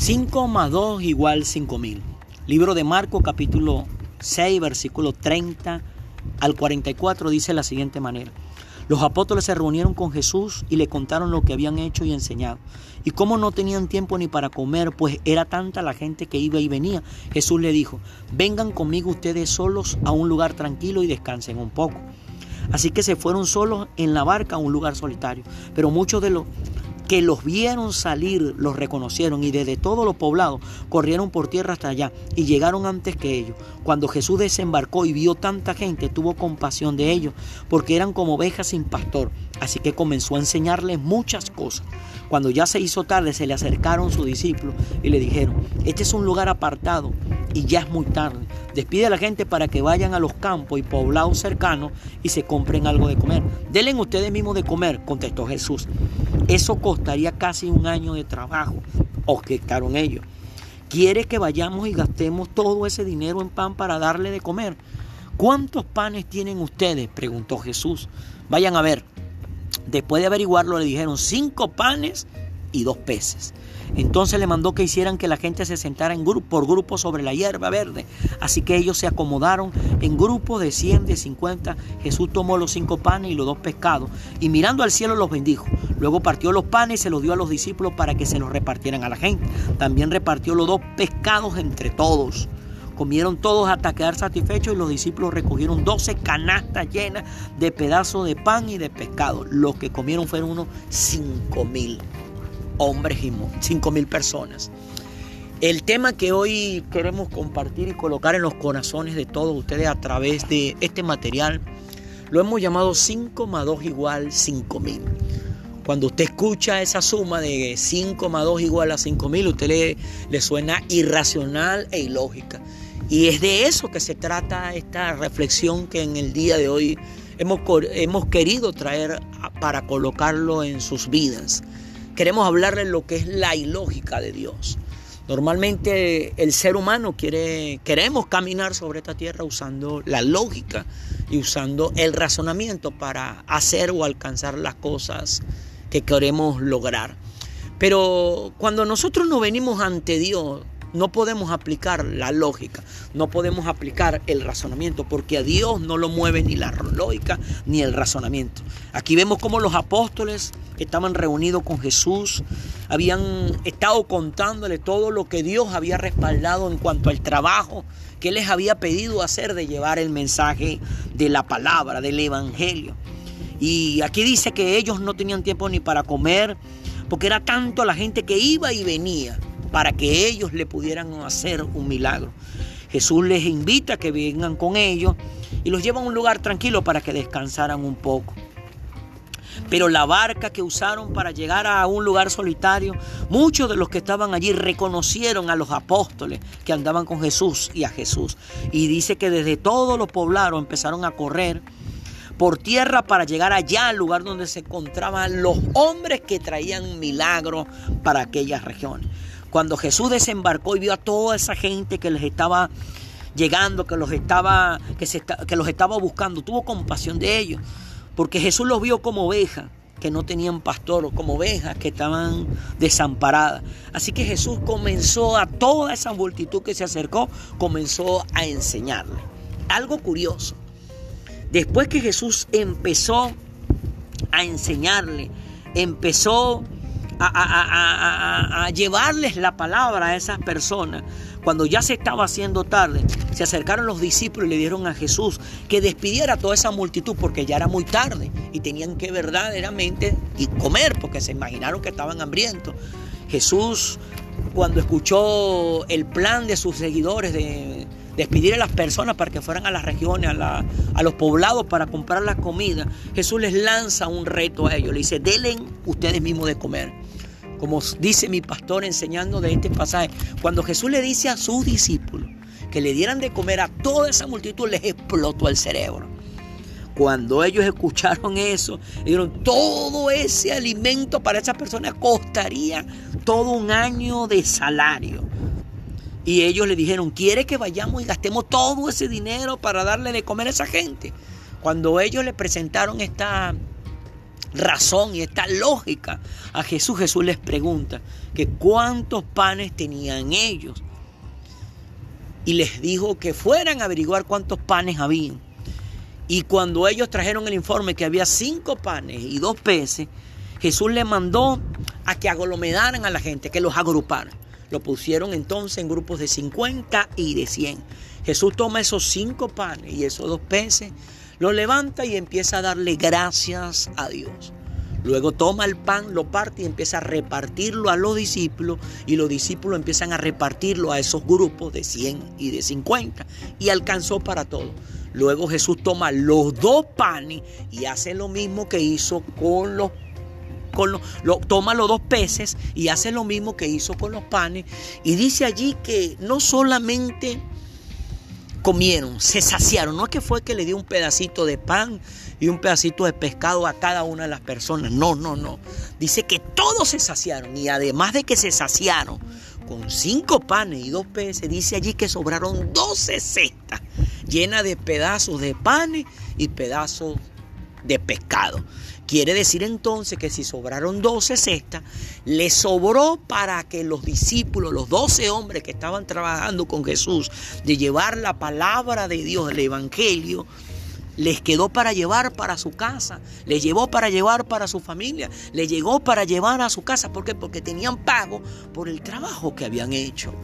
5 más 2 igual 5 mil. Libro de Marcos capítulo 6 versículo 30 al 44 dice la siguiente manera. Los apóstoles se reunieron con Jesús y le contaron lo que habían hecho y enseñado. Y como no tenían tiempo ni para comer, pues era tanta la gente que iba y venía, Jesús le dijo, vengan conmigo ustedes solos a un lugar tranquilo y descansen un poco. Así que se fueron solos en la barca a un lugar solitario. Pero muchos de los que los vieron salir, los reconocieron y desde todos los poblados corrieron por tierra hasta allá y llegaron antes que ellos. Cuando Jesús desembarcó y vio tanta gente, tuvo compasión de ellos, porque eran como ovejas sin pastor. Así que comenzó a enseñarles muchas cosas. Cuando ya se hizo tarde, se le acercaron sus discípulos y le dijeron, este es un lugar apartado y ya es muy tarde. Despide a la gente para que vayan a los campos y poblados cercanos y se compren algo de comer. Denle ustedes mismos de comer, contestó Jesús. Eso costaría casi un año de trabajo, objetaron ellos. ¿Quiere que vayamos y gastemos todo ese dinero en pan para darle de comer? ¿Cuántos panes tienen ustedes? preguntó Jesús. Vayan a ver. Después de averiguarlo le dijeron cinco panes y dos peces. Entonces le mandó que hicieran que la gente se sentara en grupo, por grupo sobre la hierba verde. Así que ellos se acomodaron en grupos de 100, de 50. Jesús tomó los cinco panes y los dos pescados y mirando al cielo los bendijo. Luego partió los panes y se los dio a los discípulos para que se los repartieran a la gente. También repartió los dos pescados entre todos. Comieron todos hasta quedar satisfechos y los discípulos recogieron 12 canastas llenas de pedazos de pan y de pescado. Los que comieron fueron unos 5 mil hombres y 5 mil personas. El tema que hoy queremos compartir y colocar en los corazones de todos ustedes a través de este material lo hemos llamado 5 más 2 igual 5 mil. Cuando usted escucha esa suma de 5 más 2 igual a 5 mil, usted le, le suena irracional e ilógica. Y es de eso que se trata esta reflexión que en el día de hoy hemos, hemos querido traer para colocarlo en sus vidas. Queremos hablarle lo que es la ilógica de Dios. Normalmente el ser humano quiere, queremos caminar sobre esta tierra usando la lógica y usando el razonamiento para hacer o alcanzar las cosas que queremos lograr. Pero cuando nosotros nos venimos ante Dios, no podemos aplicar la lógica, no podemos aplicar el razonamiento, porque a Dios no lo mueve ni la lógica ni el razonamiento. Aquí vemos cómo los apóstoles estaban reunidos con Jesús, habían estado contándole todo lo que Dios había respaldado en cuanto al trabajo que les había pedido hacer de llevar el mensaje de la palabra, del Evangelio. Y aquí dice que ellos no tenían tiempo ni para comer, porque era tanto la gente que iba y venía para que ellos le pudieran hacer un milagro. Jesús les invita a que vengan con ellos y los lleva a un lugar tranquilo para que descansaran un poco. Pero la barca que usaron para llegar a un lugar solitario, muchos de los que estaban allí reconocieron a los apóstoles que andaban con Jesús y a Jesús. Y dice que desde todos los poblados empezaron a correr por tierra para llegar allá al lugar donde se encontraban los hombres que traían milagros para aquellas regiones. Cuando Jesús desembarcó y vio a toda esa gente que les estaba llegando, que los estaba, que, se, que los estaba buscando, tuvo compasión de ellos, porque Jesús los vio como ovejas que no tenían pastor, como ovejas que estaban desamparadas. Así que Jesús comenzó a toda esa multitud que se acercó, comenzó a enseñarle. Algo curioso. Después que Jesús empezó a enseñarle, empezó a, llevarles la palabra a esas personas. Cuando ya se estaba haciendo tarde, se acercaron los discípulos y le dieron a Jesús que despidiera a toda esa multitud porque ya era muy tarde y tenían que verdaderamente comer porque se imaginaron que estaban hambrientos. Jesús, cuando escuchó el plan de sus seguidores de despedir a las personas para que fueran a las regiones, a, a los poblados para comprar la comida, Jesús les lanza un reto a ellos. Le dice, denle ustedes mismos de comer. Como dice mi pastor enseñando de este pasaje, cuando Jesús le dice a sus discípulos que le dieran de comer a toda esa multitud, les explotó el cerebro. Cuando ellos escucharon eso, dijeron, todo ese alimento para esas personas costaría todo un año de salario. Y ellos le dijeron, ¿quiere que vayamos y gastemos todo ese dinero para darle de comer a esa gente? Cuando ellos le presentaron esta, razón y esta lógica a Jesús, Jesús les pregunta que cuántos panes tenían ellos. Y les dijo que fueran a averiguar cuántos panes habían. Y cuando ellos trajeron el informe que había cinco panes y dos peces, Jesús le mandó a que aglomeraran a la gente, que los agruparan. Lo pusieron entonces en grupos de 50 y de 100. Jesús toma esos cinco panes y esos dos peces, lo levanta y empieza a darle gracias a Dios. Luego toma el pan, lo parte y empieza a repartirlo a los discípulos y los discípulos empiezan a repartirlo a esos grupos de 100 y de 50 y alcanzó para todo. Luego Jesús toma los dos panes y hace lo mismo que hizo con los lo, toma los dos peces y hace lo mismo que hizo con los panes. Y dice allí que no solamente comieron, se saciaron. No es que fue que le dio un pedacito de pan y un pedacito de pescado a cada una de las personas. No, no, no. Dice que todos se saciaron. Y además de que se saciaron con cinco panes y dos peces, dice allí que sobraron doce cestas llenas de pedazos de panes y pedazos de pescado. Quiere decir entonces que si sobraron 12 cestas, le sobró para que los discípulos, los 12 hombres que estaban trabajando con Jesús, de llevar la palabra de Dios, el Evangelio, les quedó para llevar para su casa, le llevó para llevar para su familia, le llegó para llevar a su casa. ¿Por qué? Porque tenían pago por el trabajo que habían hecho.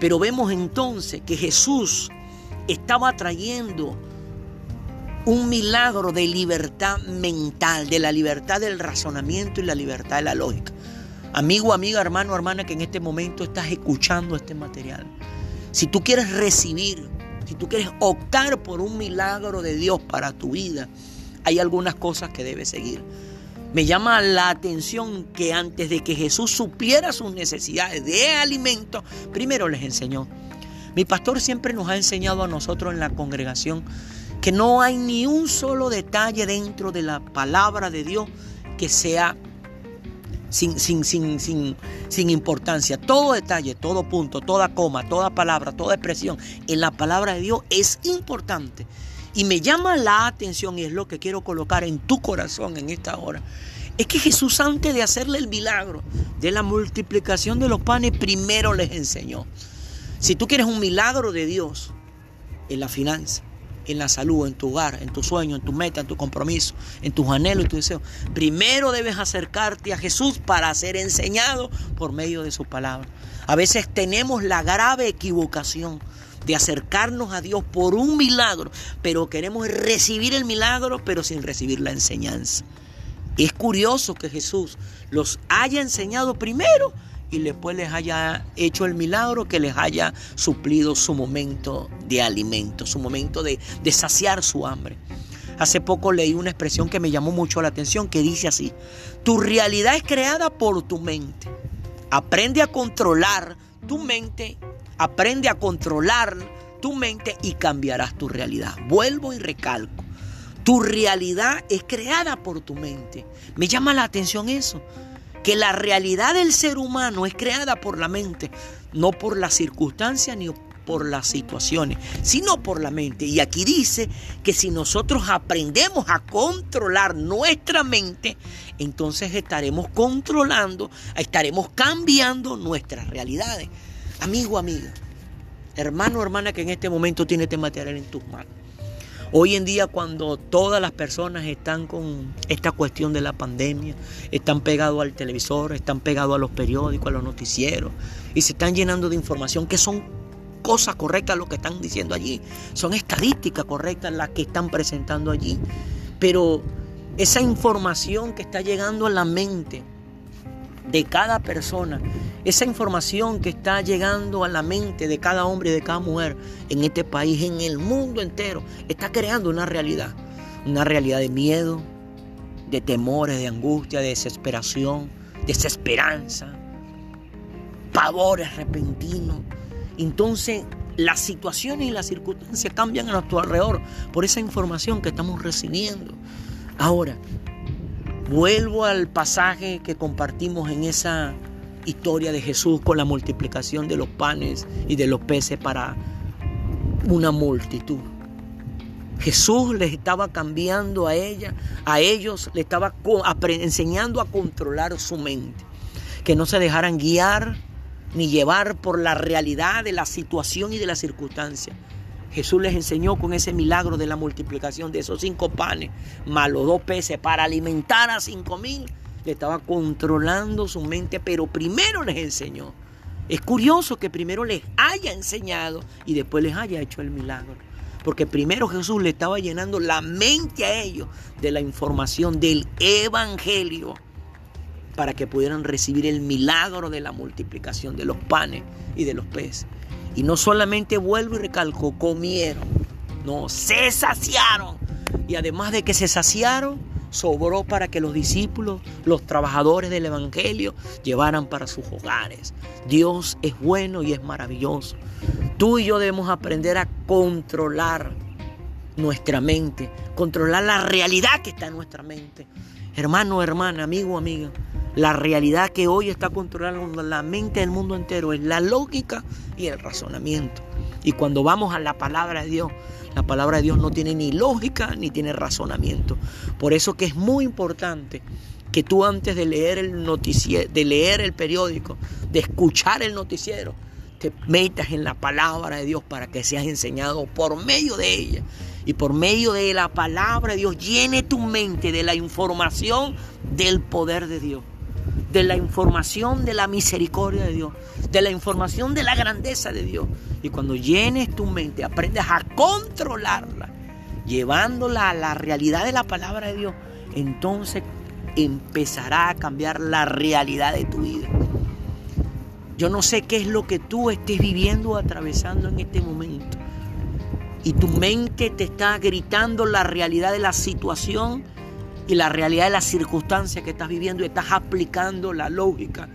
Pero vemos entonces que Jesús estaba trayendo un milagro de libertad mental, de la libertad del razonamiento y la libertad de la lógica. Amigo, amiga, hermano, hermana, que en este momento estás escuchando este material. Si tú quieres recibir, si tú quieres optar por un milagro de Dios para tu vida, hay algunas cosas que debes seguir. Me llama la atención que antes de que Jesús supiera sus necesidades de alimento, primero les enseñó. Mi pastor siempre nos ha enseñado a nosotros en la congregación que no hay ni un solo detalle dentro de la palabra de Dios que sea sin, sin, sin, sin, sin importancia. Todo detalle, todo punto, toda coma, toda palabra, toda expresión en la palabra de Dios es importante. Y me llama la atención y es lo que quiero colocar en tu corazón en esta hora. Es que Jesús antes de hacerle el milagro de la multiplicación de los panes, primero les enseñó. Si tú quieres un milagro de Dios en la finanza, en la salud, en tu hogar, en tu sueño, en tu meta, en tu compromiso, en tus anhelos y tus deseos. Primero debes acercarte a Jesús para ser enseñado por medio de su palabra. A veces tenemos la grave equivocación de acercarnos a Dios por un milagro, pero queremos recibir el milagro, pero sin recibir la enseñanza. Es curioso que Jesús los haya enseñado primero y después les haya hecho el milagro que les haya suplido su momento de alimento, su momento de, de saciar su hambre. Hace poco leí una expresión que me llamó mucho la atención que dice así, tu realidad es creada por tu mente. Aprende a controlar tu mente, aprende a controlar tu mente y cambiarás tu realidad. Vuelvo y recalco, tu realidad es creada por tu mente. Me llama la atención eso que la realidad del ser humano es creada por la mente, no por las circunstancias ni por las situaciones, sino por la mente. Y aquí dice que si nosotros aprendemos a controlar nuestra mente, entonces estaremos controlando, estaremos cambiando nuestras realidades. Amigo, amiga, hermano, hermana que en este momento tiene este material en tus manos. Hoy en día cuando todas las personas están con esta cuestión de la pandemia, están pegados al televisor, están pegados a los periódicos, a los noticieros y se están llenando de información que son cosas correctas lo que están diciendo allí, son estadísticas correctas las que están presentando allí, pero esa información que está llegando a la mente de cada persona, esa información que está llegando a la mente de cada hombre y de cada mujer en este país, en el mundo entero, está creando una realidad, una realidad de miedo, de temores, de angustia, de desesperación, desesperanza, pavores repentinos. Entonces, las situaciones y las circunstancias cambian a nuestro alrededor por esa información que estamos recibiendo. Ahora, Vuelvo al pasaje que compartimos en esa historia de Jesús con la multiplicación de los panes y de los peces para una multitud. Jesús les estaba cambiando a ella, a ellos le estaba enseñando a controlar su mente, que no se dejaran guiar ni llevar por la realidad de la situación y de la circunstancia. Jesús les enseñó con ese milagro de la multiplicación de esos cinco panes, más los dos peces, para alimentar a cinco mil. Le estaba controlando su mente, pero primero les enseñó. Es curioso que primero les haya enseñado y después les haya hecho el milagro. Porque primero Jesús le estaba llenando la mente a ellos de la información del Evangelio para que pudieran recibir el milagro de la multiplicación de los panes y de los peces. Y no solamente vuelvo y recalco, comieron, no, se saciaron. Y además de que se saciaron, sobró para que los discípulos, los trabajadores del Evangelio, llevaran para sus hogares. Dios es bueno y es maravilloso. Tú y yo debemos aprender a controlar nuestra mente, controlar la realidad que está en nuestra mente. Hermano, hermana, amigo, amiga, la realidad que hoy está controlando la mente del mundo entero es la lógica y el razonamiento. Y cuando vamos a la palabra de Dios, la palabra de Dios no tiene ni lógica ni tiene razonamiento. Por eso que es muy importante que tú antes de leer el noticiero, de leer el periódico, de escuchar el noticiero, te metas en la palabra de Dios para que seas enseñado por medio de ella. Y por medio de la palabra de Dios llene tu mente de la información del poder de Dios de la información de la misericordia de Dios, de la información de la grandeza de Dios. Y cuando llenes tu mente, aprendes a controlarla, llevándola a la realidad de la palabra de Dios, entonces empezará a cambiar la realidad de tu vida. Yo no sé qué es lo que tú estés viviendo o atravesando en este momento. Y tu mente te está gritando la realidad de la situación y la realidad de las circunstancias que estás viviendo y estás aplicando la lógica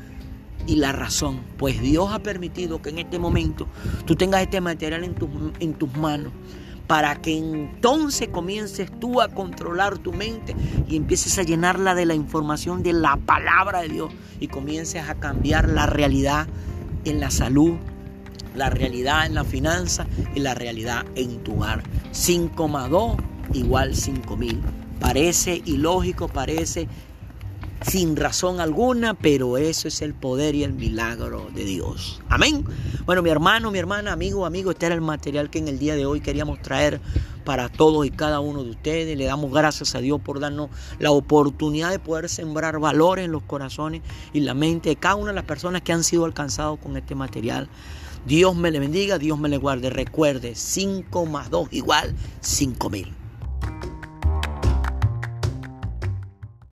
y la razón. Pues Dios ha permitido que en este momento tú tengas este material en, tus manos para que entonces comiences tú a controlar tu mente y empieces a llenarla de la información de la palabra de Dios y comiences a cambiar la realidad en la salud, la realidad en la finanza y la realidad en tu hogar. 5 más 2 igual 5 mil. Parece ilógico, parece sin razón alguna, pero eso es el poder y el milagro de Dios. Amén. Bueno, mi hermano, mi hermana, amigo, amigo, este era el material que en el día de hoy queríamos traer para todos y cada uno de ustedes. Le damos gracias a Dios por darnos la oportunidad de poder sembrar valores en los corazones y la mente de cada una de las personas que han sido alcanzados con este material. Dios me le bendiga, Dios me le guarde. Recuerde, 5 más 2 igual 5 mil.